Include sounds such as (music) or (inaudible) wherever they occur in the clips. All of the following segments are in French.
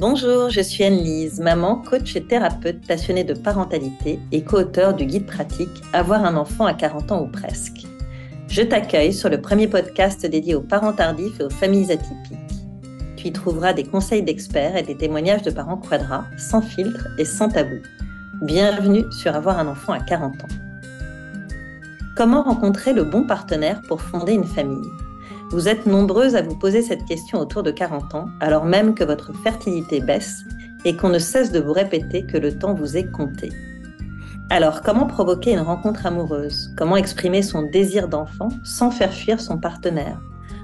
Bonjour, je suis Anne-Lise, maman, coach et thérapeute passionnée de parentalité et co-auteur du guide pratique Avoir un enfant à 40 ans ou presque. Je t'accueille sur le premier podcast dédié aux parents tardifs et aux familles atypiques. Tu y trouveras des conseils d'experts et des témoignages de parents quadras, sans filtre et sans tabou. Bienvenue sur Avoir un enfant à 40 ans. Comment rencontrer le bon partenaire pour fonder une famille? Vous êtes nombreuses à vous poser cette question autour de 40 ans, alors même que votre fertilité baisse et qu'on ne cesse de vous répéter que le temps vous est compté. Alors, comment provoquer une rencontre amoureuse? Comment exprimer son désir d'enfant sans faire fuir son partenaire?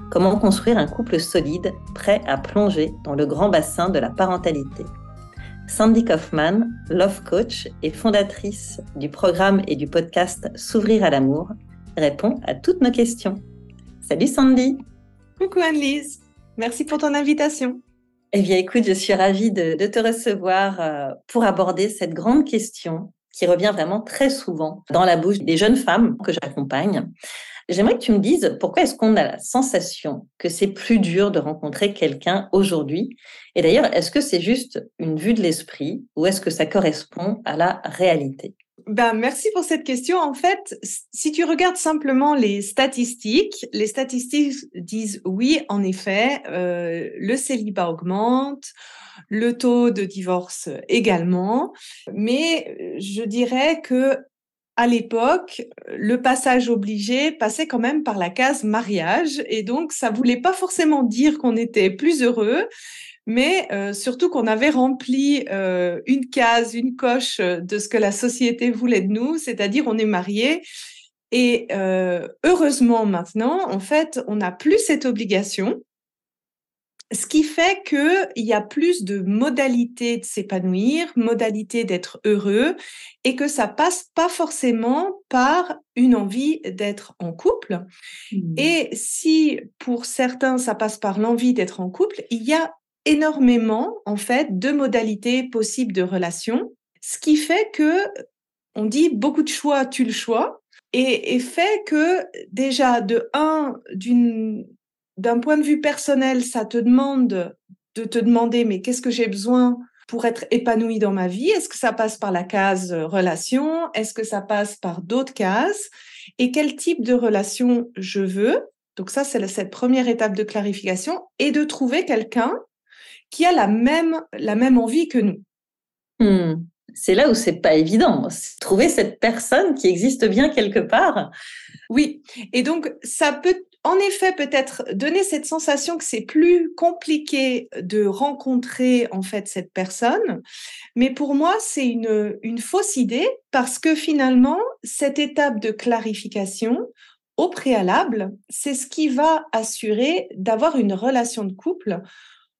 Comment construire un couple solide, prêt à plonger dans le grand bassin de la parentalité? Sandy Kaufman, love coach et fondatrice du programme et du podcast S'ouvrir à l'amour, répond à toutes nos questions. Salut Sandy. Coucou Anne-Lise. Merci pour ton invitation. Eh bien, écoute, je suis ravie de, te recevoir euh, pour aborder cette grande question qui revient vraiment très souvent dans la bouche des jeunes femmes que j'accompagne. J'aimerais que tu me dises pourquoi est-ce qu'on a la sensation que c'est plus dur de rencontrer quelqu'un aujourd'hui? Et d'ailleurs, est-ce que c'est juste une vue de l'esprit ou est-ce que ça correspond à la réalité? Ben, merci pour cette question. En fait, si tu regardes simplement les statistiques, les statistiques disent oui, en effet, euh, le célibat augmente, le taux de divorce également, mais je dirais que à l'époque, le passage obligé passait quand même par la case mariage et donc ça voulait pas forcément dire qu'on était plus heureux, mais euh, surtout qu'on avait rempli euh, une case, une coche euh, de ce que la société voulait de nous, c'est-à-dire on est marié. Et heureusement maintenant, en fait, on n'a plus cette obligation, ce qui fait qu'il y a plus de modalités de s'épanouir, modalités d'être heureux, et que ça passe pas forcément par une envie d'être en couple. Mmh. Et si pour certains ça passe par l'envie d'être en couple, il y a énormément, en fait, de modalités possibles de relation, ce qui fait que on dit beaucoup de choix, tu le choix, et, fait que déjà, de un, d'un point de vue personnel, ça te demande de te demander, mais qu'est-ce que j'ai besoin pour être épanoui dans ma vie? Est-ce que ça passe par la case relation Est-ce que ça passe par d'autres cases? Et quel type de relation je veux? Donc ça, c'est cette première étape de clarification et de trouver quelqu'un qui a la même, la même envie que nous. Hmm. C'est là où c'est pas évident. Trouver cette personne qui existe bien quelque part. Oui. Et donc, ça peut en effet peut-être donner cette sensation que c'est plus compliqué de rencontrer en fait cette personne. Mais pour moi, c'est une, une fausse idée parce que finalement, cette étape de clarification, au préalable, c'est ce qui va assurer d'avoir une relation de couple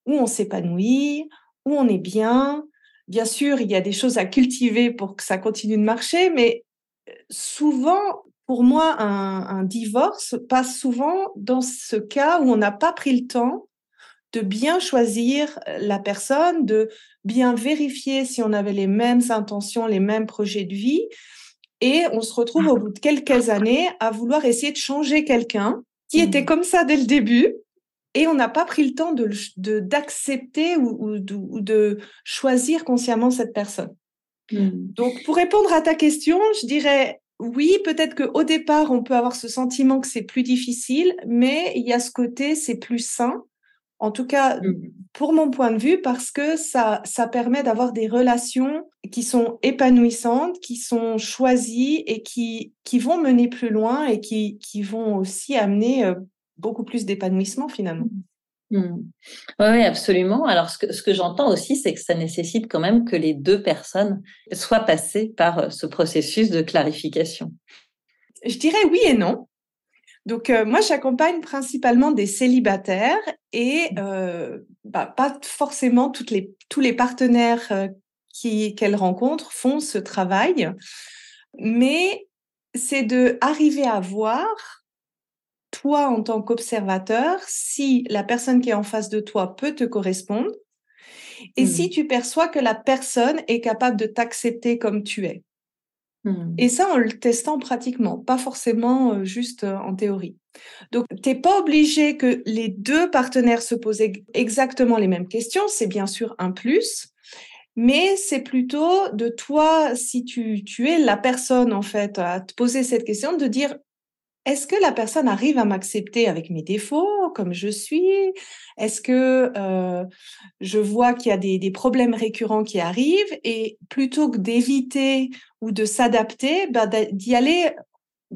où on s'épanouit, où on est bien. Bien sûr, il y a des choses à cultiver pour que ça continue de marcher, mais euh, souvent, pour moi, un, divorce passe souvent dans ce cas où on n'a pas pris le temps de bien choisir euh, la personne, de bien vérifier si on avait les mêmes intentions, les mêmes projets de vie. Et on se retrouve au bout de quelques années à vouloir essayer de changer quelqu'un qui était mmh. comme ça dès le début et on n'a pas pris le temps de d'accepter ou, de, choisir consciemment cette personne. Hmm. Donc, pour répondre à ta question, je dirais oui, peut-être qu'au départ, on peut avoir ce sentiment que c'est plus difficile, mais il y a ce côté, c'est plus sain. En tout cas, hmm. pour mon point de vue, parce que ça, ça permet d'avoir des relations qui sont épanouissantes, qui sont choisies et qui, qui vont mener plus loin et qui, qui vont aussi amener euh, beaucoup plus d'épanouissement finalement. Mmh. Mmh. Oui, absolument. Alors, ce que, ce que j'entends aussi, c'est que ça nécessite quand même que les deux personnes soient passées par euh, ce processus de clarification. Je dirais oui et non. Donc, euh, moi, j'accompagne principalement des célibataires et mmh. euh, bah, pas forcément toutes les, tous les partenaires qui, qu'elles rencontrent font ce travail, mais c'est de arriver à voir toi, en tant qu'observateur, si la personne qui est en face de toi peut te correspondre et si mmh. tu perçois que la personne est capable de t'accepter comme tu es. Hmm. Et ça, en le testant pratiquement, pas forcément juste en théorie. Donc, tu n'es pas obligé que les deux partenaires se posent exactement les mêmes questions. C'est bien sûr un plus, mais c'est plutôt de toi, si tu, tu es la personne, en fait, à te poser cette question, de dire est-ce que la personne arrive à m'accepter avec mes défauts, comme je suis? Est-ce que euh, je vois qu'il y a des, problèmes récurrents qui arrivent? Et plutôt que d'éviter ou de s'adapter, bah, d'y aller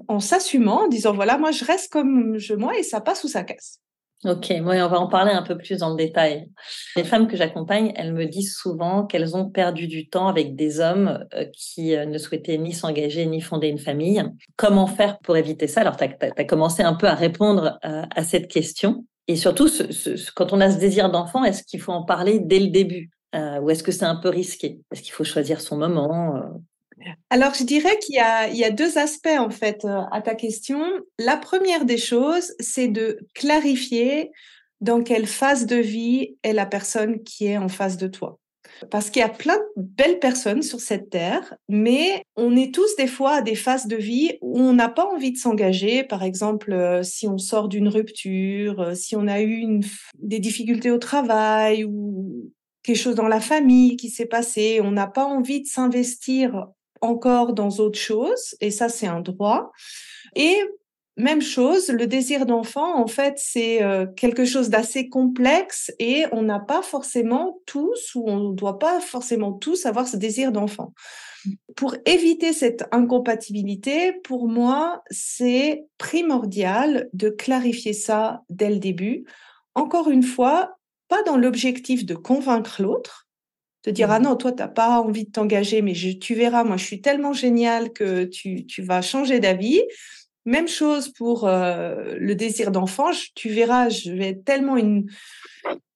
en s'assumant, en disant voilà, moi je reste comme je moi et ça passe ou ça casse. Ok, moi on va en parler un peu plus dans le détail. Les femmes que j'accompagne, elles me disent souvent qu'elles ont perdu du temps avec des hommes euh, qui euh, ne souhaitaient ni s'engager ni fonder une famille. Comment faire pour éviter ça? Alors, tu as, commencé un peu à répondre euh, à, cette question. Et surtout, quand on a ce désir d'enfant, est-ce qu'il faut en parler dès le début? Ou est-ce que c'est un peu risqué? Est-ce qu'il faut choisir son moment alors, je dirais qu'il y, a, deux aspects en fait euh, à ta question. La première des choses, c'est de clarifier dans quelle phase de vie est la personne qui est en face de toi. Parce qu'il y a plein de belles personnes sur cette terre, mais on est tous des fois à des phases de vie où on n'a pas envie de s'engager. Par exemple, euh, si on sort d'une rupture, euh, si on a eu des difficultés au travail ou quelque chose dans la famille qui s'est passé, on n'a pas envie de s'investir encore dans autre chose, et ça c'est un droit. Et même chose, le désir d'enfant, en fait, c'est euh, quelque chose d'assez complexe et on n'a pas forcément tous, ou on ne doit pas forcément tous avoir ce désir d'enfant. Pour éviter cette incompatibilité, pour moi, c'est primordial de clarifier ça dès le début. Encore une fois, pas dans l'objectif de convaincre l'autre, te dire ah mmh. non toi tu n'as pas envie de t'engager mais tu verras moi je suis tellement génial que tu, vas changer d'avis même chose pour euh, le désir d'enfant tu verras je vais être tellement une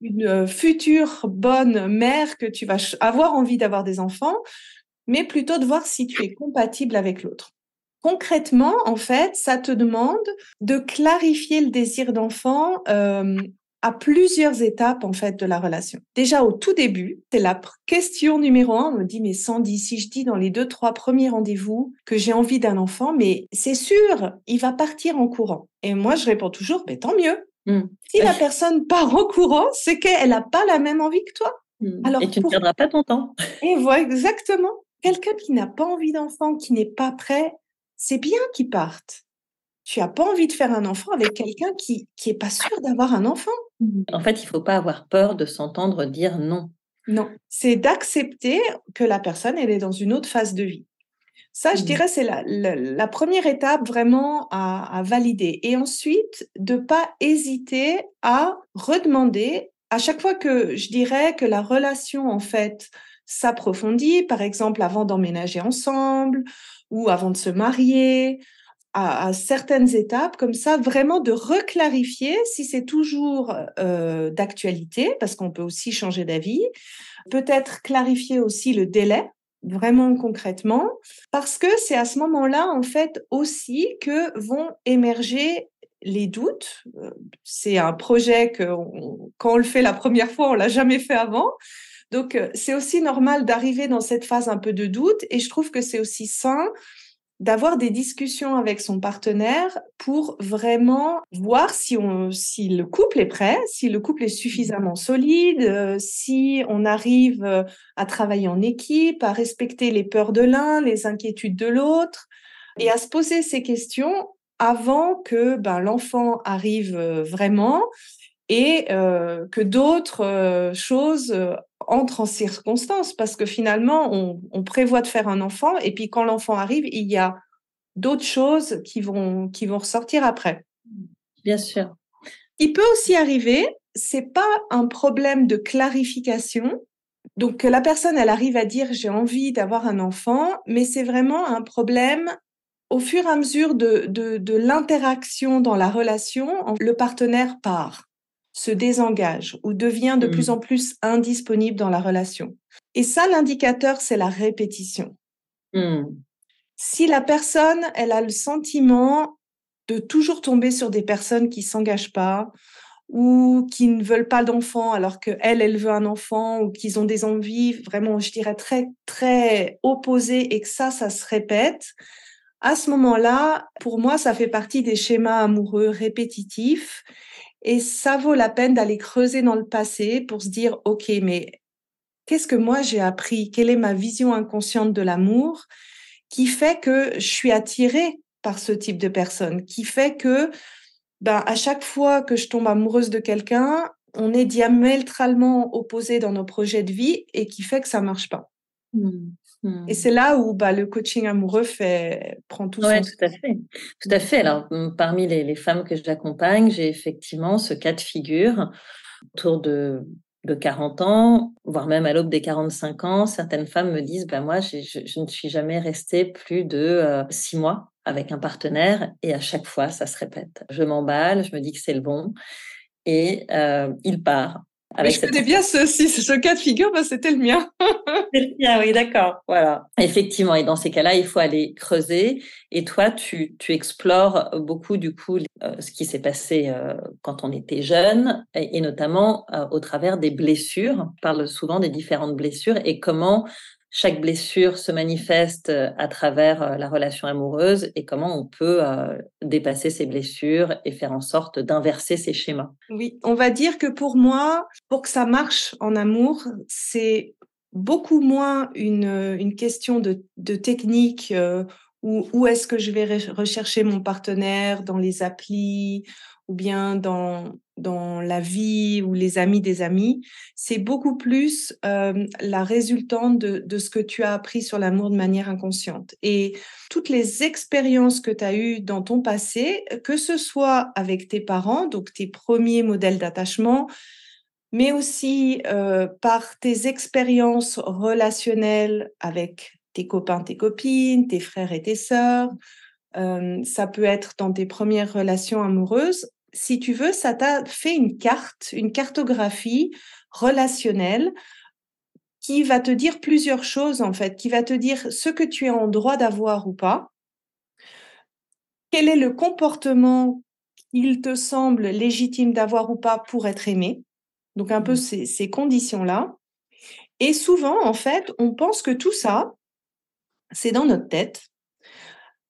une euh, future bonne mère que tu vas avoir envie d'avoir des enfants mais plutôt de voir si tu es compatible avec l'autre concrètement en fait ça te demande de clarifier le désir d'enfant euh, à plusieurs étapes en fait de la relation. Déjà au tout début, c'est la question numéro un. On me dit mais Sandy, si je dis dans les deux trois premiers rendez-vous que j'ai envie d'un enfant, mais c'est sûr, il va partir en courant. Et moi je réponds toujours, mais tant mieux. Hmm. Si la personne part en courant, c'est qu'elle n'a pas la même envie que toi. Hmm. Alors, et tu ne perdras pas ton temps. Et voilà exactement. Quelqu'un qui n'a pas envie d'enfant, qui n'est pas prêt, c'est bien qu'il parte tu n'as pas envie de faire un enfant avec quelqu'un qui qui est pas sûr d'avoir un enfant. En fait, il faut pas avoir peur de s'entendre dire non. Non, c'est d'accepter que la personne elle est dans une autre phase de vie. Ça, je mmh. dirais, c'est la, la, première étape vraiment à, à valider. Et ensuite, de pas hésiter à redemander à chaque fois que je dirais que la relation, en fait, s'approfondit, par exemple, avant d'emménager ensemble ou avant de se marier à, certaines étapes, comme ça, vraiment de reclarifier si c'est toujours euh, d'actualité, parce qu'on peut aussi changer d'avis. Peut-être clarifier aussi le délai, vraiment concrètement, parce que c'est à ce moment-là, en fait, aussi que vont émerger les doutes. C'est un projet que, quand on le fait la première fois, on l'a jamais fait avant. Donc, euh, c'est aussi normal d'arriver dans cette phase un peu de doute, et je trouve que c'est aussi sain d'avoir des discussions avec son partenaire pour vraiment voir si, on, si le couple est prêt, si le couple est suffisamment solide, euh, si on arrive euh, à travailler en équipe, à respecter les peurs de l'un, les inquiétudes de l'autre, et à se poser ces questions avant que ben, l'enfant arrive euh, vraiment et que d'autres choses entre en circonstance parce que finalement, on, prévoit de faire un enfant et puis quand l'enfant arrive, il y a d'autres choses qui vont, qui vont ressortir après. Bien sûr. Il peut aussi arriver, c'est pas un problème de clarification. Donc que la personne, elle arrive à dire j'ai envie d'avoir un enfant, mais c'est vraiment un problème au fur et à mesure de, de, de l'interaction dans la relation, le partenaire part se désengage ou devient de plus mmh. en plus indisponible dans la relation. Et ça, l'indicateur, c'est la répétition. Mmh. Si la personne, elle a le sentiment de toujours tomber sur des personnes qui s'engagent pas, ou qui ne veulent pas d'enfants alors que elle, elle veut un enfant ou qu'ils ont des envies vraiment, je dirais, très, très opposées et que ça, ça se répète. À ce moment-là, pour moi, ça fait partie des schémas amoureux répétitifs et ça vaut la peine d'aller creuser dans le passé pour se dire, OK, mais qu'est-ce que moi j'ai appris? Quelle est ma vision inconsciente de l'amour qui fait que je suis attirée par ce type de personne, qui fait que ben, à chaque fois que je tombe amoureuse de quelqu'un, on est diamétralement opposés dans nos projets de vie et qui fait que ça marche pas. Mmh. Mmh. Et c'est là où bah, le coaching amoureux fait, prend tout ouais, tout à fait. Tout à fait. Alors, mmh, parmi les, les femmes que j'accompagne, j'ai effectivement ce cas de figure autour de, de 40 ans, voire même à l'aube des 45 ans. Certaines femmes me disent, bah, moi, je, je, ne suis jamais restée plus de euh, six mois avec un partenaire et à chaque fois, ça se répète. Je m'emballe, je me dis que c'est le bon et euh, il part. Avec je connais bien ce, ce cas de figure, bah, c'était le mien. (laughs) c'est le mien, oui, d'accord. Voilà. Effectivement, et dans ces cas-là, il faut aller creuser. Et toi, tu, tu explores beaucoup, du coup, euh, ce qui s'est passé euh, quand on était jeune, et, et notamment euh, au travers des blessures. On parle souvent des différentes blessures et comment chaque blessure se manifeste euh, à travers euh, la relation amoureuse et comment on peut euh, dépasser ces blessures et faire en sorte d'inverser ces schémas. Oui, on va dire que pour moi, pour que ça marche en amour, c'est beaucoup moins une, une question de, de technique ou où est-ce que je vais rechercher mon partenaire dans les applis ou bien dans, dans la vie ou les amis des amis, c'est beaucoup plus euh, la résultante de, de, ce que tu as appris sur l'amour de manière inconsciente. Et toutes les expériences que tu as eues dans ton passé, que ce soit avec tes parents, donc tes premiers modèles d'attachement, mais aussi euh, par tes expériences relationnelles avec tes copains, tes copines, tes frères et tes sœurs, euh, ça peut être dans tes premières relations amoureuses si tu veux, ça t'a fait une carte, une cartographie relationnelle qui va te dire plusieurs choses, en fait, qui va te dire ce que tu es en droit d'avoir ou pas, quel est le comportement qu'il te semble légitime d'avoir ou pas pour être aimé, donc un peu mmh. ces, ces conditions-là. Et souvent, en fait, on pense que tout ça, c'est dans notre tête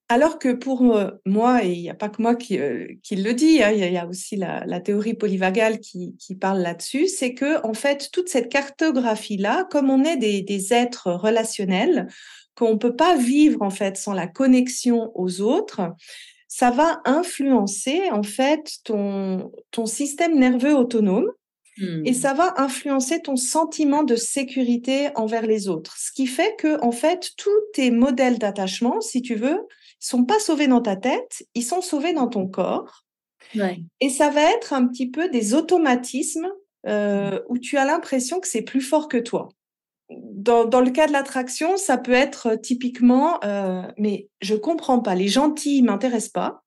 alors que pour euh, moi, et il n'y a pas que moi qui, euh, le dit, hein, il y, a aussi la, théorie polyvagale qui, parle là-dessus, c'est que en fait, toute cette cartographie-là, comme on est des, êtres relationnels, qu'on ne peut pas vivre en fait sans la connexion aux autres, ça va influencer en fait ton, ton système nerveux autonome et mmh. ça va influencer ton sentiment de sécurité envers les autres. Ce qui fait que, en fait, tous tes modèles d'attachement, si tu veux, sont pas sauvés dans ta tête, ils sont sauvés dans ton corps. Et ça va être un petit peu des automatismes euh, où tu as l'impression que c'est plus fort que toi. Dans, dans le cas de l'attraction, ça peut être typiquement, euh, mais je comprends pas, les gentils m'intéressent pas.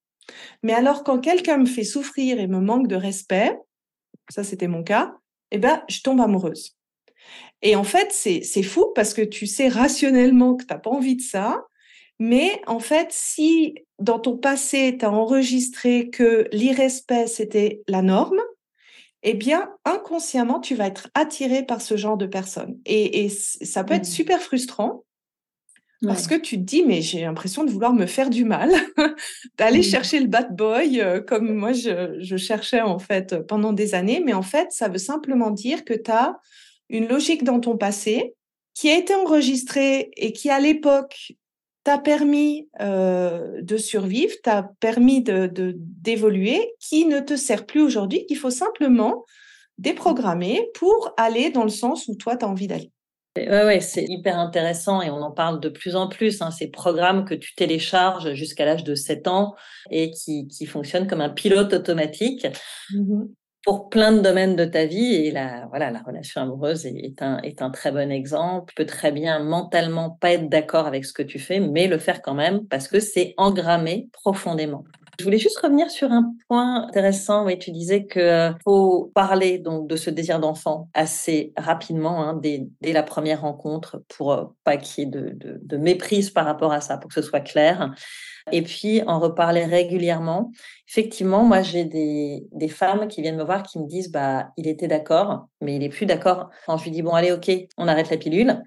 Mais alors quand quelqu'un me fait souffrir et me manque de respect, ça c'était mon cas, eh ben je tombe amoureuse. Et en fait, c'est fou parce que tu sais rationnellement que tu n'as pas envie de ça, mais en fait, si dans ton passé, tu as enregistré que l'irrespect, c'était la norme, eh bien, inconsciemment, tu vas être attiré par ce genre de personnes. Et, ça peut être mmh. super frustrant parce que tu te dis, mais j'ai l'impression de vouloir me faire du mal, (laughs) d'aller mmh. chercher le bad boy euh, comme moi je, cherchais en fait pendant des années. Mais en fait, ça veut simplement dire que tu as une logique dans ton passé qui a été enregistrée et qui à l'époque t'a permis euh, de survivre, t'a permis d'évoluer, de, d'évoluer, qui ne te sert plus aujourd'hui, qu'il faut simplement déprogrammer pour aller dans le sens où toi, tu as envie d'aller. Oui, ouais, c'est hyper intéressant et on en parle de plus en plus. Hein, ces programmes que tu télécharges jusqu'à l'âge de 7 ans et qui, qui fonctionnent comme un pilote automatique. Mmh pour plein de domaines de ta vie. Et la, voilà, la relation amoureuse est, un, est un très bon exemple. Tu peux très bien mentalement pas être d'accord avec ce que tu fais, mais le faire quand même parce que c'est engrammé profondément. Je voulais juste revenir sur un point intéressant. Oui, tu disais qu'il euh, faut parler donc de ce désir d'enfant assez rapidement, hein, dès, la première rencontre, pour euh, pas qu'il y ait de, de, méprise par rapport à ça, pour que ce soit clair. Et puis en reparler régulièrement. Effectivement, moi j'ai des, femmes qui viennent me voir qui me disent bah il était d'accord, mais il est plus d'accord. Quand je lui dis bon allez ok, on arrête la pilule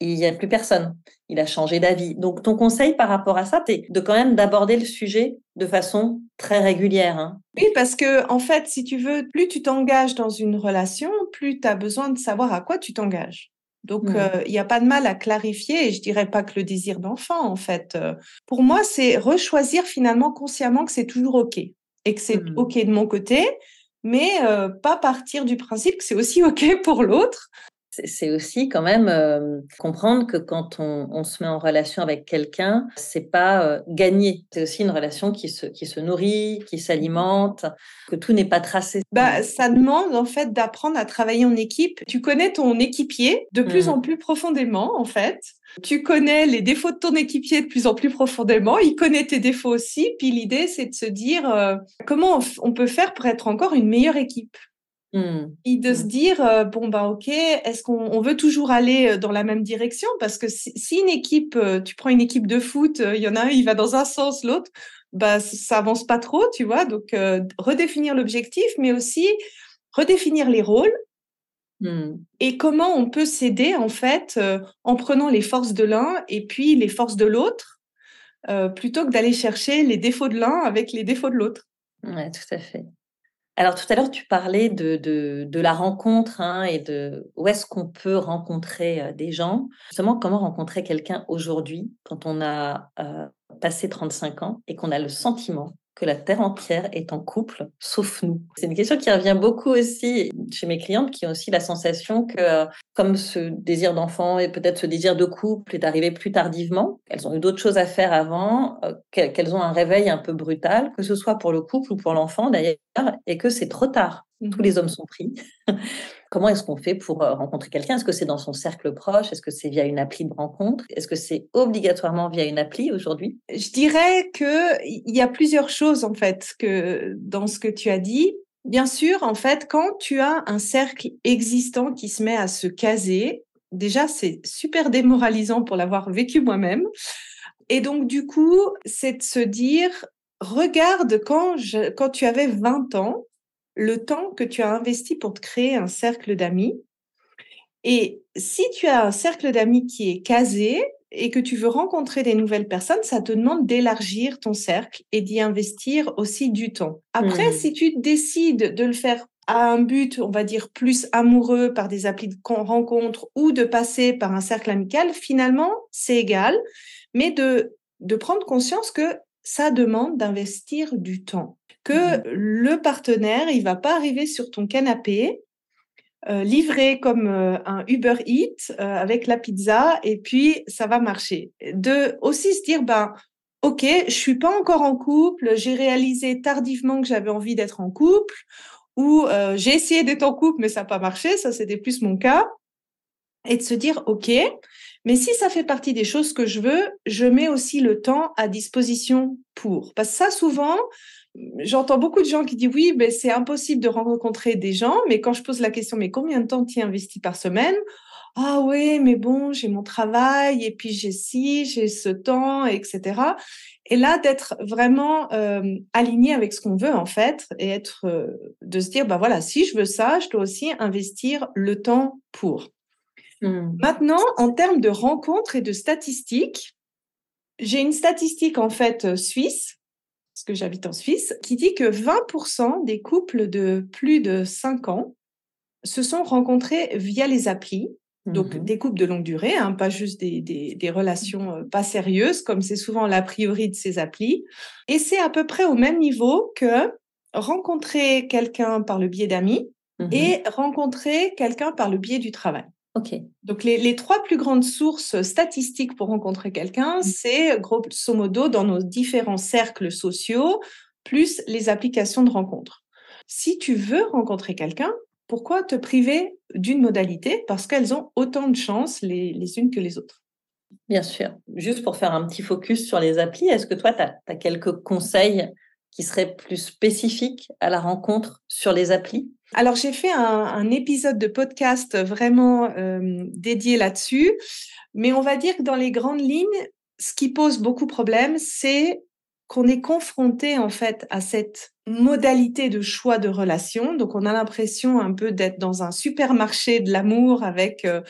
il n'y a plus personne. Il a changé d'avis. Donc, ton conseil par rapport à ça, c'est de quand même d'aborder le sujet de façon très régulière. Hein. Oui, parce que, en fait, si tu veux, plus tu t'engages dans une relation, plus tu as besoin de savoir à quoi tu t'engages. Donc, mmh. euh, il n'y a pas de mal à clarifier, et je dirais pas que le désir d'enfant, en fait. Euh, pour moi, c'est rechoisir finalement consciemment que c'est toujours OK et que c'est mmh. OK de mon côté, mais euh, pas partir du principe que c'est aussi (laughs) OK pour l'autre c'est aussi quand même euh, comprendre que quand on, se met en relation avec quelqu'un, c'est pas euh, gagner. C'est aussi une relation qui se, qui se nourrit, qui s'alimente, que tout n'est pas tracé. Bah, ça demande en fait d'apprendre à travailler en équipe. Tu connais ton équipier de plus mmh. en plus profondément en fait. Tu connais les défauts de ton équipier de plus en plus profondément. Il connaît tes défauts aussi. Puis l'idée, c'est de se dire euh, comment on peut faire pour être encore une meilleure équipe? Mmh. Et de se mmh. dire, euh, bon, bah, ok, est-ce qu'on veut toujours aller euh, dans la même direction? Parce que si, une équipe, euh, tu prends une équipe de foot, il y en a un, il va dans un sens, l'autre, bah, ça avance pas trop, tu vois? Donc, redéfinir l'objectif, mais aussi redéfinir les rôles mmh. et comment on peut s'aider, en fait, en prenant les forces de l'un et puis les forces de l'autre, plutôt que d'aller chercher les défauts de l'un avec les défauts de l'autre. Oui, tout à fait. Alors tout à l'heure, tu parlais de, de, la rencontre hein, et de où est-ce qu'on peut rencontrer euh, des gens. Justement, comment rencontrer quelqu'un aujourd'hui quand on a euh, passé 35 ans et qu'on a le sentiment que la Terre entière est en couple, sauf nous? C'est une question qui revient beaucoup aussi chez mes clientes qui ont aussi la sensation que, euh, comme ce désir d'enfant et peut-être ce désir de couple est arrivé plus tardivement, qu'elles ont eu d'autres choses à faire avant, qu'elles ont un réveil un peu brutal, que ce soit pour le couple ou pour l'enfant d'ailleurs, et que c'est trop tard. Tous mmh les hommes sont pris. (laughs) Comment est-ce qu'on fait pour euh, rencontrer quelqu'un? Est-ce que c'est dans son cercle proche? Est-ce que c'est via une appli de rencontre? Est-ce que c'est obligatoirement via une appli aujourd'hui? Je dirais qu'il y a plusieurs choses en fait que dans ce que tu as dit. Bien sûr, en fait, quand tu as un cercle existant qui se met à se caser, déjà c'est super démoralisant pour l'avoir vécu moi-même. Et donc du coup, c'est de se dire regarde quand quand tu avais 20 ans, le temps que tu as investi pour te créer un cercle d'amis. Et si tu as un cercle d'amis qui est casé et que tu veux rencontrer des nouvelles personnes, ça te demande d'élargir ton cercle et d'y investir aussi du temps. Après, mmh. si tu décides de le faire à un but, on va dire, plus amoureux par des applis de rencontre ou de passer par un cercle amical, finalement, c'est égal, mais de, de prendre conscience que ça demande d'investir du temps que mmh le partenaire, il va pas arriver sur ton canapé, euh, livré comme euh, un Uber Eats euh, avec la pizza et puis ça va marcher. De aussi se dire, ben, ok, je suis pas encore en couple, j'ai réalisé tardivement que j'avais envie d'être en couple ou j'ai essayé d'être en couple mais ça n'a pas marché, ça c'était plus mon cas. Et de se dire, ok, mais si ça fait partie des choses que je veux, je mets aussi le temps à disposition pour. Parce que ça, souvent, J'entends beaucoup de gens qui disent oui, mais c'est impossible de rencontrer des gens. Mais quand je pose la question, mais combien de temps tu investis par semaine? Ah oui, mais bon, j'ai mon travail et puis j'ai ci, j'ai ce temps, etc. Et là, d'être vraiment euh, aligné avec ce qu'on veut en fait et être euh, de se dire bah voilà, si je veux ça, je dois aussi investir le temps pour. Mmh. Maintenant, en termes de rencontres et de statistiques, j'ai une statistique en fait suisse parce que j'habite en Suisse, qui dit que 20% des couples de plus de 5 ans se sont rencontrés via les applis. Donc, mmh des couples de longue durée, hein, pas juste des, des, relations euh, pas sérieuses, comme c'est souvent l'a priori de ces applis. Et c'est à peu près au même niveau que rencontrer quelqu'un par le biais d'amis mmh et rencontrer quelqu'un par le biais du travail. Ok. Donc les, trois plus grandes sources statistiques pour rencontrer quelqu'un, mmh. c'est grosso modo dans nos différents cercles sociaux, plus les applications de rencontre. Si tu veux rencontrer quelqu'un, pourquoi te priver d'une modalité? Parce qu'elles ont autant de chances les, unes que les autres. Bien sûr. Juste pour faire un petit focus sur les applis, est-ce que toi, tu as, quelques conseils qui seraient plus spécifiques à la rencontre sur les applis? Alors, j'ai fait un, épisode de podcast vraiment euh, dédié là-dessus, mais on va dire que dans les grandes lignes, ce qui pose beaucoup de problèmes, c'est qu'on est confronté en fait à cette modalité de choix de relation. Donc, on a l'impression un peu d'être dans un supermarché de l'amour avec euh,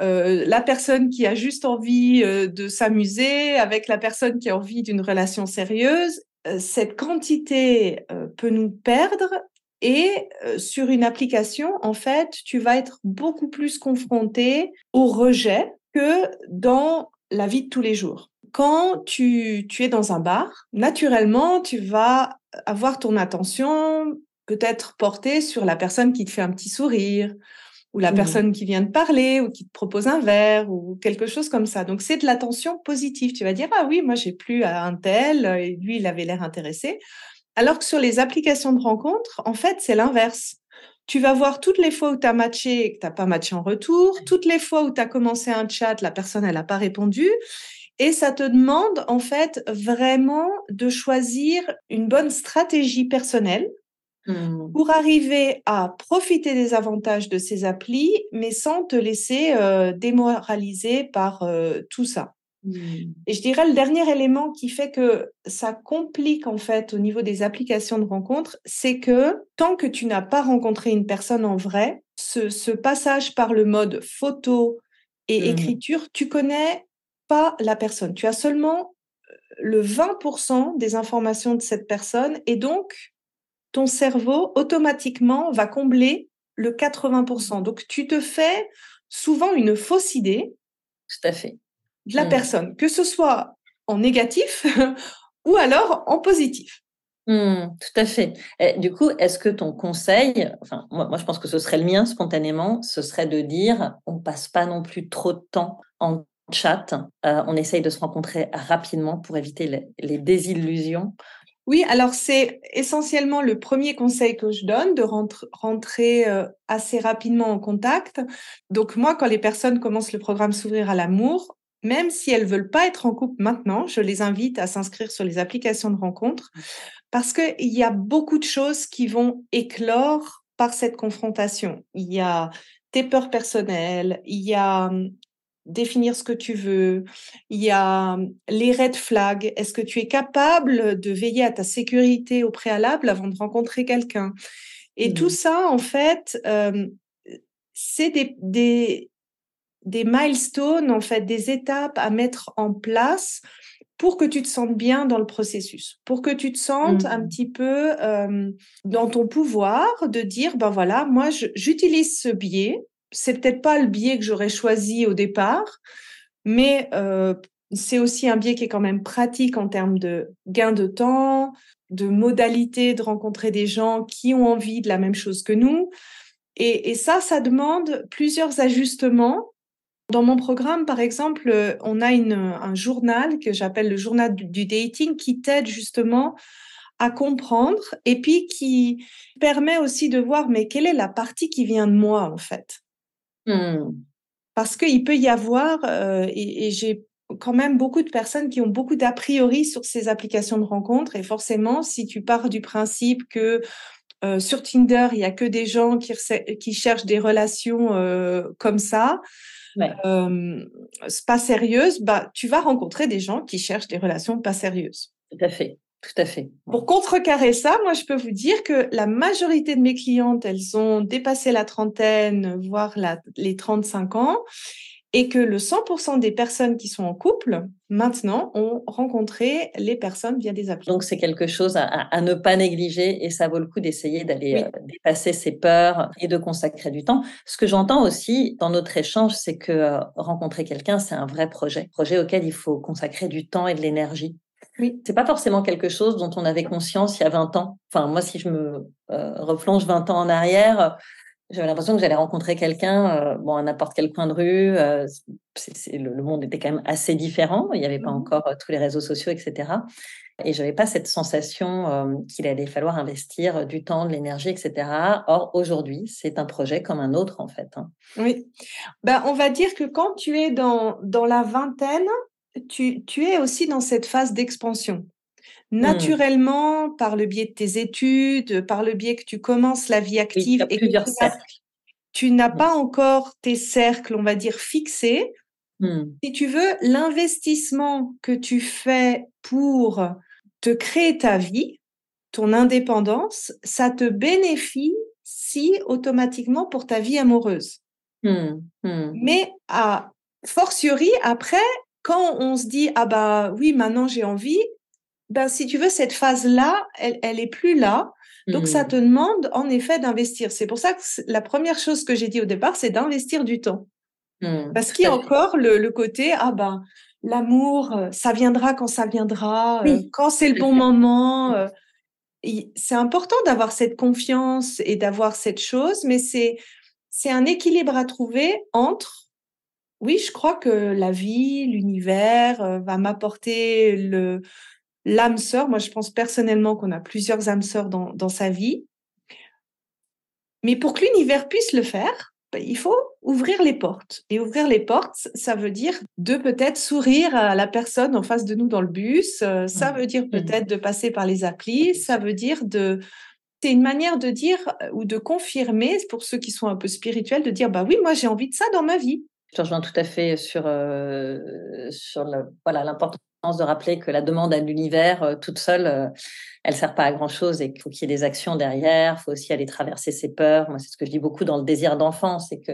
euh, la personne qui a juste envie de s'amuser, avec la personne qui a envie d'une relation sérieuse. cette quantité peut nous perdre et sur une application, en fait, tu vas être beaucoup plus confronté au rejet que dans la vie de tous les jours quand tu, es dans un bar, naturellement, tu vas avoir ton attention peut-être portée sur la personne qui te fait un petit sourire, ou la mmh personne qui vient de parler, ou qui te propose un verre, ou quelque chose comme ça. Donc, c'est de l'attention positive. Tu vas dire, ah oui, moi, j'ai plus à un tel, et lui, il avait l'air intéressé. Alors que sur les applications de rencontres, en fait, c'est l'inverse. Tu vas voir toutes les fois où tu as matché et que tu n'as pas matché en retour, toutes les fois où tu as commencé un chat, la personne, elle n'a pas répondu. Et ça te demande en fait vraiment de choisir une bonne stratégie personnelle mmh. pour arriver à profiter des avantages de ces applis, mais sans te laisser euh, démoraliser par euh, tout ça. Mmh. Et je dirais le dernier élément qui fait que ça complique en fait au niveau des applications de rencontres, c'est que tant que tu n'as pas rencontré une personne en vrai, ce, passage par le mode photo et mmh. écriture, tu connais pas la personne. Tu as seulement euh, le 20% des informations de cette personne et donc ton cerveau automatiquement va combler le 80%. Donc tu te fais souvent une fausse idée. Tout à fait. De la mmh. personne, que ce soit en négatif (laughs) ou alors en positif. Mmh, tout à fait. du coup, est-ce que ton conseil, enfin, moi, moi, je pense que ce serait le mien spontanément, ce serait de dire on passe pas non plus trop de temps en chat. Euh, on essaye de se rencontrer rapidement pour éviter les, désillusions? Oui, alors c'est essentiellement le premier conseil que je donne, de rentrer euh, assez rapidement en contact. Donc moi, quand les personnes commencent le programme S'ouvrir à l'amour, même si elles veulent pas être en couple maintenant, je les invite à s'inscrire sur les applications de rencontres parce qu'il y a beaucoup de choses qui vont éclore par cette confrontation. Il y a tes peurs personnelles, il y a hum, définir ce que tu veux. Il y a hum, les red flags. Est-ce que tu es capable de veiller à ta sécurité au préalable avant de rencontrer quelqu'un? Et tout mmh. ça, en fait, c'est des, des, des, milestones, en fait, des étapes à mettre en place pour que tu te sentes bien dans le processus, pour que tu te sentes un mmh. petit peu dans ton pouvoir de dire, ben voilà, moi, j'utilise ce biais, c'est peut-être pas le biais que j'aurais choisi au départ, mais euh, c'est aussi un biais qui est quand même pratique en termes de gain de temps, de modalité de rencontrer des gens qui ont envie de la même chose que nous. Et, ça, ça demande plusieurs ajustements. Dans mon programme, par exemple, on a un journal que j'appelle le journal du dating qui t'aide justement à comprendre et puis qui permet aussi de voir mais quelle est la partie qui vient de moi en fait? Mmh. Parce qu'il peut y avoir, euh, et, j'ai quand même beaucoup de personnes qui ont beaucoup d'a priori sur ces applications de rencontres. Et forcément, si tu pars du principe que euh, sur Tinder, il n'y a que des gens qui, qui cherchent des relations euh, comme ça, pas sérieuses, bah, tu vas rencontrer des gens qui cherchent des relations pas sérieuses. Tout à fait. Tout à fait. Pour contrecarrer ça, moi, je peux vous dire que la majorité de mes clientes, elles ont dépassé la trentaine, voire les 35 ans, et que le 100% des personnes qui sont en couple, maintenant, ont rencontré les personnes via des applis. Donc, c'est quelque chose à, ne pas négliger et ça vaut le coup d'essayer d'aller euh, dépasser ses peurs et de consacrer du temps. Ce que j'entends aussi dans notre échange, c'est que euh, rencontrer quelqu'un, c'est un vrai projet, projet auquel il faut consacrer du temps et de l'énergie. Oui. C'est pas forcément quelque chose dont on avait conscience il y a 20 ans. Enfin, moi, si je me euh, replonge 20 ans en arrière, j'avais l'impression que j'allais rencontrer quelqu'un, euh, bon, à n'importe quel coin de rue. Euh, le, monde était quand même assez différent. Il n'y avait pas mmh encore tous les réseaux sociaux, etc. Et je n'avais pas cette sensation qu'il allait falloir investir du temps, de l'énergie, etc. Or, aujourd'hui, c'est un projet comme un autre, en fait. Hein. Oui. Ben, on va dire que quand tu es dans, dans la vingtaine, tu, es aussi dans cette phase d'expansion. Naturellement, par le biais de tes études, par le biais que tu commences la vie active et cercles. tu n'as pas encore tes cercles, on va dire, fixés. Si tu veux, l'investissement que tu fais pour te créer ta vie, ton indépendance, ça te bénéficie automatiquement pour ta vie amoureuse. Mais à fortiori, après, quand on se dit, ah bah oui, maintenant j'ai envie, ben, si tu veux, cette phase-là, elle, elle est plus là. Donc, ça te demande en effet d'investir. C'est pour ça que la première chose que j'ai dit au départ, c'est d'investir du temps. Mmh, Parce qu'il y a encore le, côté, ah ben, l'amour, euh, ça viendra quand ça viendra, euh, quand c'est le bon moment. Euh, c'est important d'avoir cette confiance et d'avoir cette chose, mais c'est, c'est un équilibre à trouver entre, oui, je crois que la vie, l'univers va m'apporter le, l'âme sœur. Moi, je pense personnellement qu'on a plusieurs âmes sœurs dans, dans sa vie. Mais pour que l'univers puisse le faire, ben, il faut ouvrir les portes. Et ouvrir les portes, ça veut dire de peut-être sourire à la personne en face de nous dans le bus. Euh, ça veut dire mmh. peut-être de passer par les applis. Ça veut dire de... C'est une manière de dire euh, ou de confirmer, pour ceux qui sont un peu spirituels, de dire, bah oui, moi j'ai envie de ça dans ma vie. Je rejoins tout à fait sur, euh, sur voilà, l'importance de rappeler que la demande à l'univers euh, toute seule, euh, elle sert pas à grand chose et qu'il faut qu'il y ait des actions derrière. Il faut aussi aller traverser ses peurs. Moi, c'est ce que je dis beaucoup dans le désir d'enfant, c'est que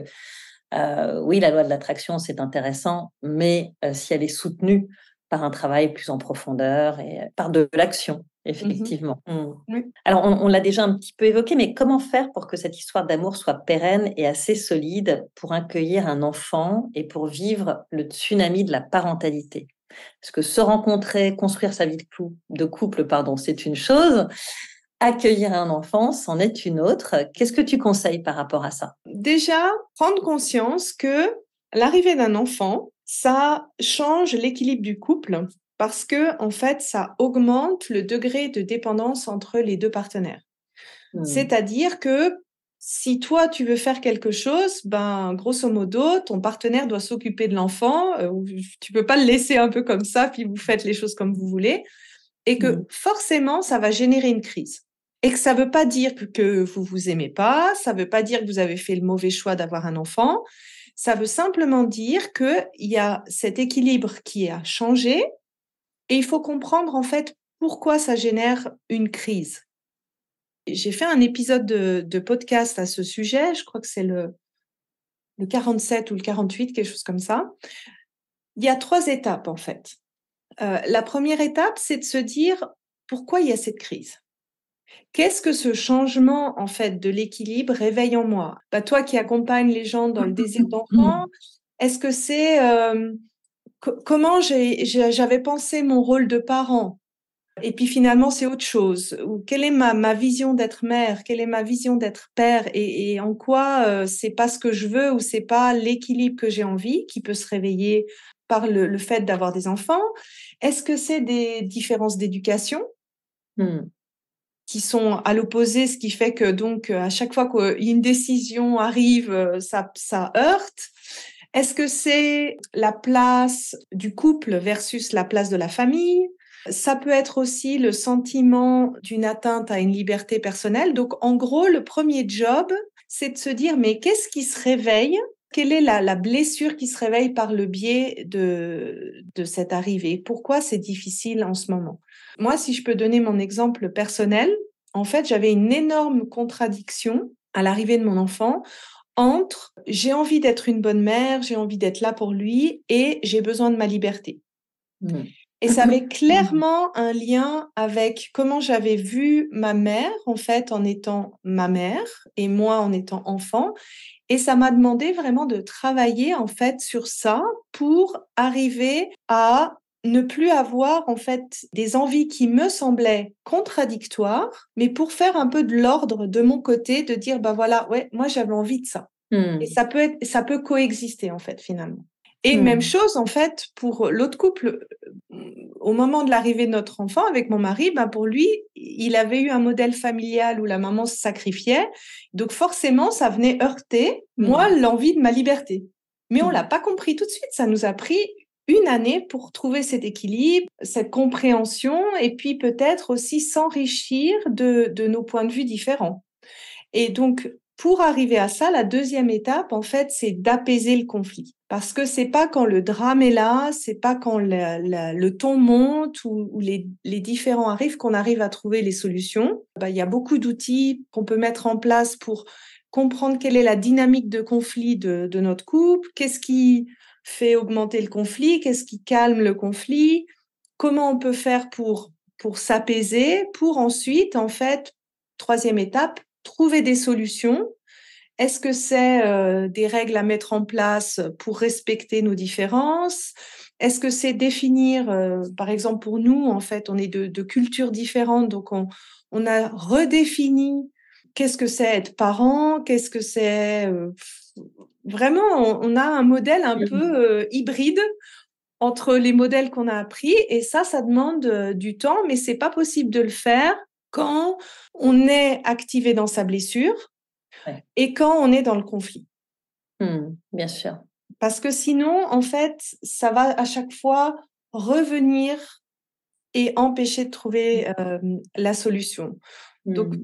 euh, oui, la loi de l'attraction, c'est intéressant, mais si elle est soutenue par un travail plus en profondeur et par de l'action, mmh effectivement. Mmh. Alors, on, on l'a déjà un petit peu évoqué, mais comment faire pour que cette histoire d'amour soit pérenne et assez solide pour accueillir un enfant et pour vivre le tsunami de la parentalité? Parce que se rencontrer, construire sa vie de couple, pardon, c'est une chose. Accueillir un enfant, c'en est une autre. Qu'est-ce que tu conseilles par rapport à ça? Déjà, prendre conscience que l'arrivée d'un enfant, ça change l'équilibre du couple parce que en fait, ça augmente le degré de dépendance entre les deux partenaires. Hmm. C'est-à-dire que si toi, tu veux faire quelque chose, ben, grosso modo, ton partenaire doit s'occuper de l'enfant. Euh, tu peux pas le laisser un peu comme ça, puis vous faites les choses comme vous voulez. Et que mmh. forcément, ça va générer une crise. Et que ça veut pas dire que, vous vous aimez pas, ça veut pas dire que vous avez fait le mauvais choix d'avoir un enfant. Ça veut simplement dire qu'il y a cet équilibre qui a changé et il faut comprendre en fait pourquoi ça génère une crise. J'ai fait un épisode de, podcast à ce sujet, je crois que c'est le, le 47 ou le 48, quelque chose comme ça. Il y a trois étapes en fait. Euh, la première étape, c'est de se dire pourquoi il y a cette crise. Qu'est-ce que ce changement en fait de l'équilibre réveille en moi? Bah, Toi qui accompagnes les gens dans le (laughs) désir d'enfant, est-ce que c'est euh, comment j'avais pensé mon rôle de parent? Et puis finalement, c'est autre chose. Ou quelle est ma, ma vision d'être mère? Quelle est ma vision d'être père? Et, et, en quoi euh, c'est pas ce que je veux ou c'est pas l'équilibre que j'ai envie qui peut se réveiller par le, le fait d'avoir des enfants? Est-ce que c'est des différences d'éducation? Hmm. qui sont à l'opposé, ce qui fait que donc à chaque fois qu'une décision arrive, euh, ça, ça heurte. Est-ce que c'est la place du couple versus la place de la famille? Ça peut être aussi le sentiment d'une atteinte à une liberté personnelle. Donc, en gros, le premier job, c'est de se dire, mais qu'est-ce qui se réveille? Quelle est la, blessure qui se réveille par le biais de, cette arrivée? Pourquoi c'est difficile en ce moment? Moi, si je peux donner mon exemple personnel, en fait, j'avais une énorme contradiction à l'arrivée de mon enfant entre j'ai envie d'être une bonne mère, j'ai envie d'être là pour lui et j'ai besoin de ma liberté. Mmh. Et ça avait clairement un lien avec comment j'avais vu ma mère, en fait, en étant ma mère et moi en étant enfant. Et ça m'a demandé vraiment de travailler, en fait, sur ça pour arriver à ne plus avoir, en fait, des envies qui me semblaient contradictoires, mais pour faire un peu de l'ordre de mon côté, de dire, bah voilà, ouais, moi j'avais envie de ça. Et mmh. ça peut être, ça peut coexister, en fait, finalement. Et même mmh. chose, en fait, pour l'autre couple, au moment de l'arrivée de notre enfant avec mon mari, ben pour lui, il avait eu un modèle familial où la maman se sacrifiait. Donc forcément, ça venait heurter, moi, mmh. l'envie de ma liberté. Mais on mmh. l'a pas compris tout de suite. Ça nous a pris une année pour trouver cet équilibre, cette compréhension et puis peut-être aussi s'enrichir de, de nos points de vue différents. Et donc, pour arriver à ça, la deuxième étape, en fait, c'est d'apaiser le conflit. Parce que c'est pas quand le drame est là, c'est pas quand le ton monte ou, les, différents arrivent qu'on arrive à trouver les solutions. Bah, il y a beaucoup d'outils qu'on peut mettre en place pour comprendre quelle est la dynamique de conflit de, de notre couple, qu'est-ce qui fait augmenter le conflit, qu'est-ce qui calme le conflit, comment on peut faire pour, pour s'apaiser, pour ensuite, en fait, troisième étape, trouver des solutions. Est-ce que c'est euh, des règles à mettre en place pour respecter nos différences? Est-ce que c'est définir, euh, par exemple pour nous, en fait, on est de, de cultures différentes, donc on, on a redéfini qu'est-ce que c'est être parent, qu'est-ce que c'est euh, vraiment, on, a un modèle un mmh peu hybride entre les modèles qu'on a appris et ça, ça demande du temps, mais c'est pas possible de le faire quand on est activé dans sa blessure et quand on est dans le conflit. Mmh, bien sûr. Parce que sinon, en fait, ça va à chaque fois revenir et empêcher de trouver mmh. la solution. Donc,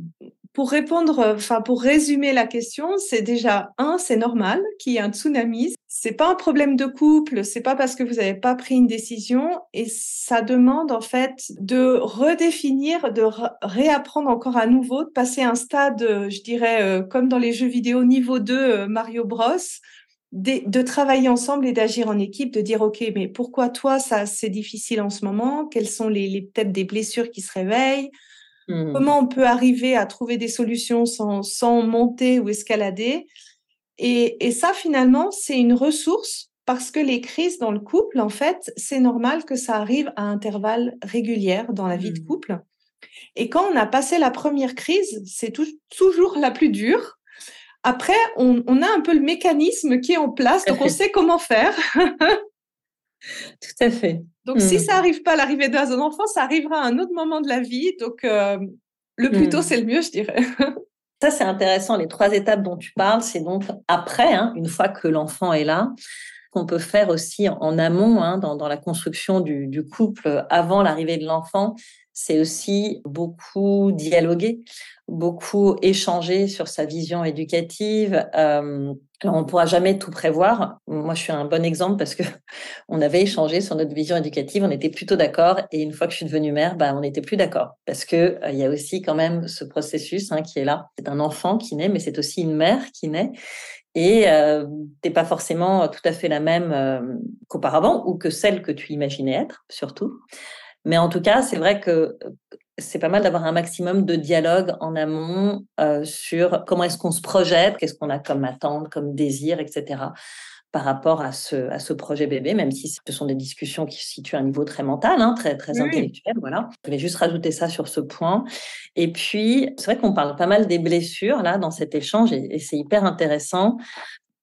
pour répondre, euh, enfin pour résumer la question, c'est déjà un, c'est normal qu'il y ait un tsunami. C'est pas un problème de couple, c'est pas parce que vous n'avez pas pris une décision et ça demande en fait de redéfinir, de réapprendre encore à nouveau, de passer un stade, euh, je dirais euh, comme dans les jeux vidéo niveau 2 Mario Bros. De, travailler ensemble et d'agir en équipe, de dire ok, mais pourquoi toi ça c'est difficile en ce moment? Quelles sont les, les peut-être des blessures qui se réveillent? Mmh. Comment on peut arriver à trouver des solutions sans, sans monter ou escalader et, et ça, finalement, c'est une ressource parce que les crises dans le couple, en fait, c'est normal que ça arrive à intervalles réguliers dans la vie de mmh. couple. Et quand on a passé la première crise, c'est toujours la plus dure. Après, on, on, a un peu le mécanisme qui est en place, donc on (laughs) sait comment faire. Tout à fait. Donc, si hmm. ça n'arrive pas à l'arrivée d'un enfant, ça arrivera à un autre moment de la vie. Donc, euh, le plus tôt, hmm. c'est le mieux, je dirais. (laughs) ça, c'est intéressant. Les trois étapes dont tu parles, c'est donc après, hein, une fois que l'enfant est là, qu'on peut faire aussi en amont, hein, dans, dans, la construction du, du couple avant l'arrivée de l'enfant, c'est aussi beaucoup dialoguer, beaucoup échanger sur sa vision éducative. Euh, on ne pourra jamais tout prévoir. Moi, je suis un bon exemple parce que (laughs) on avait échangé sur notre vision éducative, on était plutôt d'accord. Et une fois que je suis devenue mère, bah, on n'était plus d'accord parce que euh, y a aussi quand même ce processus hein, qui est là. C'est un enfant qui naît, mais c'est aussi une mère qui naît. Et euh, t'es pas forcément tout à fait la même euh, qu'auparavant ou que celle que tu imaginais être, surtout. Mais en tout cas, c'est vrai que c'est pas mal d'avoir un maximum de dialogue en amont euh, sur comment est-ce qu'on se projette, qu'est-ce qu'on a comme attente, comme désir, etc. par rapport à ce, à ce projet bébé, même si ce sont des discussions qui se situent à un niveau très mental, hein, très, très intellectuel. Voilà. Je vais juste rajouter ça sur ce point. Et puis, c'est vrai qu'on parle pas mal des blessures là dans cet échange et, et c'est hyper intéressant.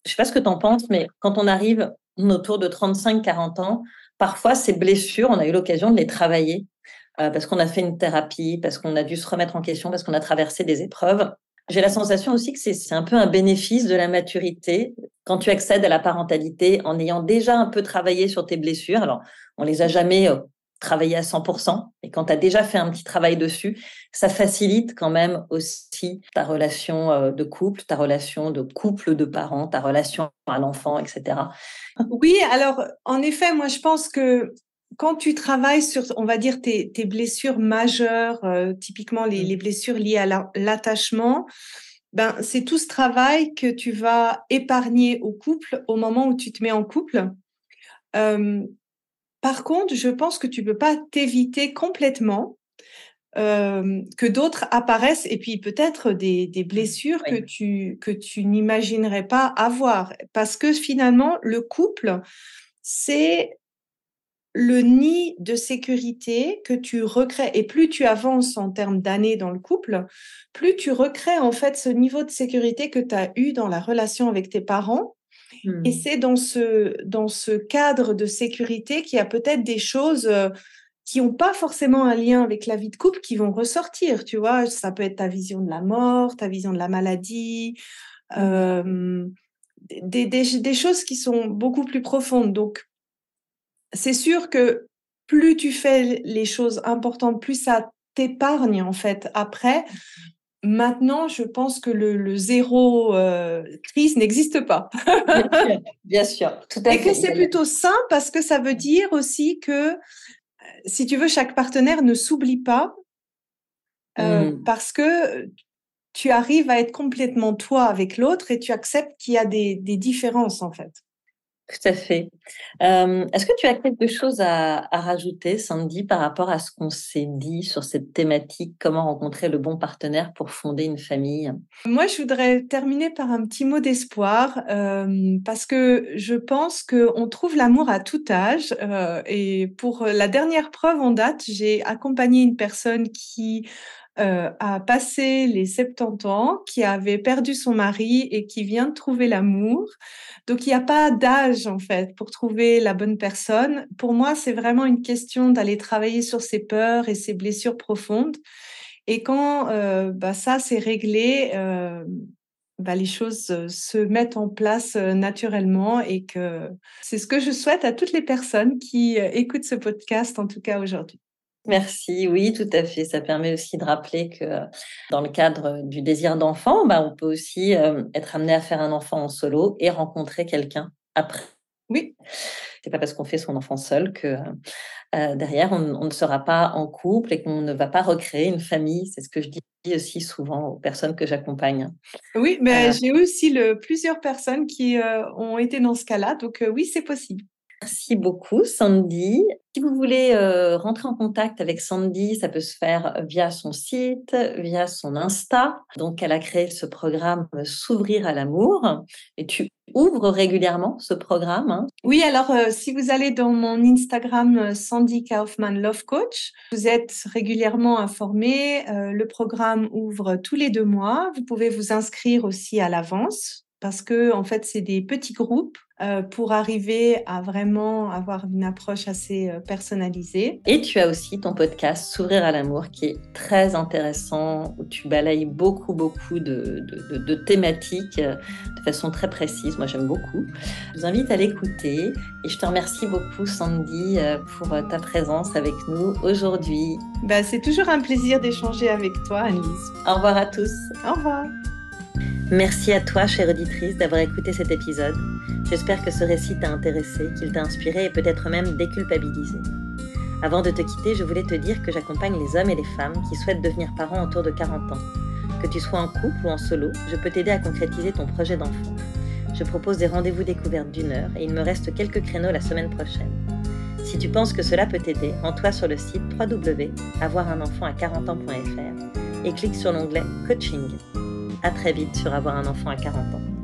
Je sais pas ce que tu en penses, mais quand on arrive autour de 35-40 ans, parfois ces blessures, on a eu l'occasion de les travailler euh, parce qu'on a fait une thérapie, parce qu'on a dû se remettre en question, parce qu'on a traversé des épreuves. J'ai la sensation aussi que c'est un peu un bénéfice de la maturité quand tu accèdes à la parentalité en ayant déjà un peu travaillé sur tes blessures. Alors, on les a jamais travaillées à 100%, et quand tu as déjà fait un petit travail dessus, ça facilite quand même aussi ta relation euh, de couple, ta relation de couple de parents, ta relation à l'enfant, etc. Oui, alors en effet, moi je pense que quand tu travailles sur, on va dire, tes, blessures majeures, euh, typiquement les, mmh. les, blessures liées à l'attachement, ben, c'est tout ce travail que tu vas épargner au couple au moment où tu te mets en couple. Euh, par contre, je pense que tu peux pas t'éviter complètement euh, que d'autres apparaissent et puis peut-être des, des, mmh. blessures que tu que tu n'imaginerais pas avoir parce que finalement le couple c'est le nid de sécurité que tu recrées, et plus tu avances en termes d'années dans le couple, plus tu recrées en fait ce niveau de sécurité que tu as eu dans la relation avec tes parents. Et mmh. c'est dans ce, dans ce cadre de sécurité qu'il y a peut-être des choses euh, qui n'ont pas forcément un lien avec la vie de couple qui vont ressortir, tu vois. Ça peut être ta vision de la mort, ta vision de la maladie, mmh. euh, des, des, des choses qui sont beaucoup plus profondes. Donc, c'est sûr que plus tu fais les choses importantes, plus ça t'épargne en fait après. Maintenant, je pense que le, zéro euh, crise n'existe pas. bien, sûr, (laughs) tout à Et que c'est plutôt sain parce que ça veut dire aussi que, euh, si tu veux, chaque partenaire ne s'oublie pas euh, mmh. parce que tu arrives à être complètement toi avec l'autre et tu acceptes qu'il y a des différences en fait. Tout à fait. Est-ce que tu as quelque chose à, rajouter, Sandy, par rapport à ce qu'on s'est dit sur cette thématique, comment rencontrer le bon partenaire pour fonder une famille? Moi, je voudrais terminer par un petit mot d'espoir, parce que je pense qu'on trouve l'amour à tout âge. et pour la dernière preuve en date, j'ai accompagné une personne qui euh, a passé les 70 ans, qui avait perdu son mari et qui vient de trouver l'amour. Donc, il n'y a pas d'âge, en fait, pour trouver la bonne personne. Pour moi, c'est vraiment une question d'aller travailler sur ses peurs et ses blessures profondes. Et quand euh, bah, ça, c'est réglé, euh, bah, les choses se mettent en place naturellement et que c'est ce que je souhaite à toutes les personnes qui écoutent ce podcast, en tout cas aujourd'hui. Merci, oui, tout à fait. Ça permet aussi de rappeler que dans le cadre du désir d'enfant, bah, on peut aussi être amené à faire un enfant en solo et rencontrer quelqu'un après. Oui. C'est pas parce qu'on fait son enfant seul que derrière on, ne sera pas en couple et qu'on ne va pas recréer une famille. C'est ce que je dis aussi souvent aux personnes que j'accompagne. Oui, mais j'ai aussi le, plusieurs personnes qui ont été dans ce cas-là, donc oui, c'est possible. Merci beaucoup, Sandy. Si vous voulez euh, rentrer en contact avec Sandy, ça peut se faire via son site, via son Insta. Donc, elle a créé ce programme S'ouvrir à l'amour. Et tu ouvres régulièrement ce programme. Hein? Oui, alors euh, si vous allez dans mon Instagram euh, Sandy Kaufman Love Coach, vous êtes régulièrement informé. le programme ouvre tous les deux mois. Vous pouvez vous inscrire aussi à l'avance parce que en fait c'est des petits groupes euh, pour arriver à vraiment avoir une approche assez euh, personnalisée. Et tu as aussi ton podcast S'ouvrir à l'amour qui est très intéressant où tu balayes beaucoup beaucoup de, de, thématiques euh, de façon très précise. Moi j'aime beaucoup. Je vous invite à l'écouter et je te remercie beaucoup Sandy pour ta présence avec nous aujourd'hui. Bah, c'est toujours un plaisir d'échanger avec toi Annelise. Au revoir à tous. Au revoir. Merci à toi, chère auditrice, d'avoir écouté cet épisode. J'espère que ce récit t'a intéressé, qu'il t'a inspiré et peut-être même déculpabilisé. Avant de te quitter, je voulais te dire que j'accompagne les hommes et les femmes qui souhaitent devenir parents autour de 40 ans. Que tu sois en couple ou en solo, je peux t'aider à concrétiser ton projet d'enfant. Je propose des rendez-vous découvertes d'une heure et il me reste quelques créneaux la semaine prochaine. Si tu penses que cela peut t'aider, rends-toi sur le site www.avoirunenfant à 40 ans.fr et clique sur l'onglet Coaching. À très vite sur Avoir un enfant à 40 ans.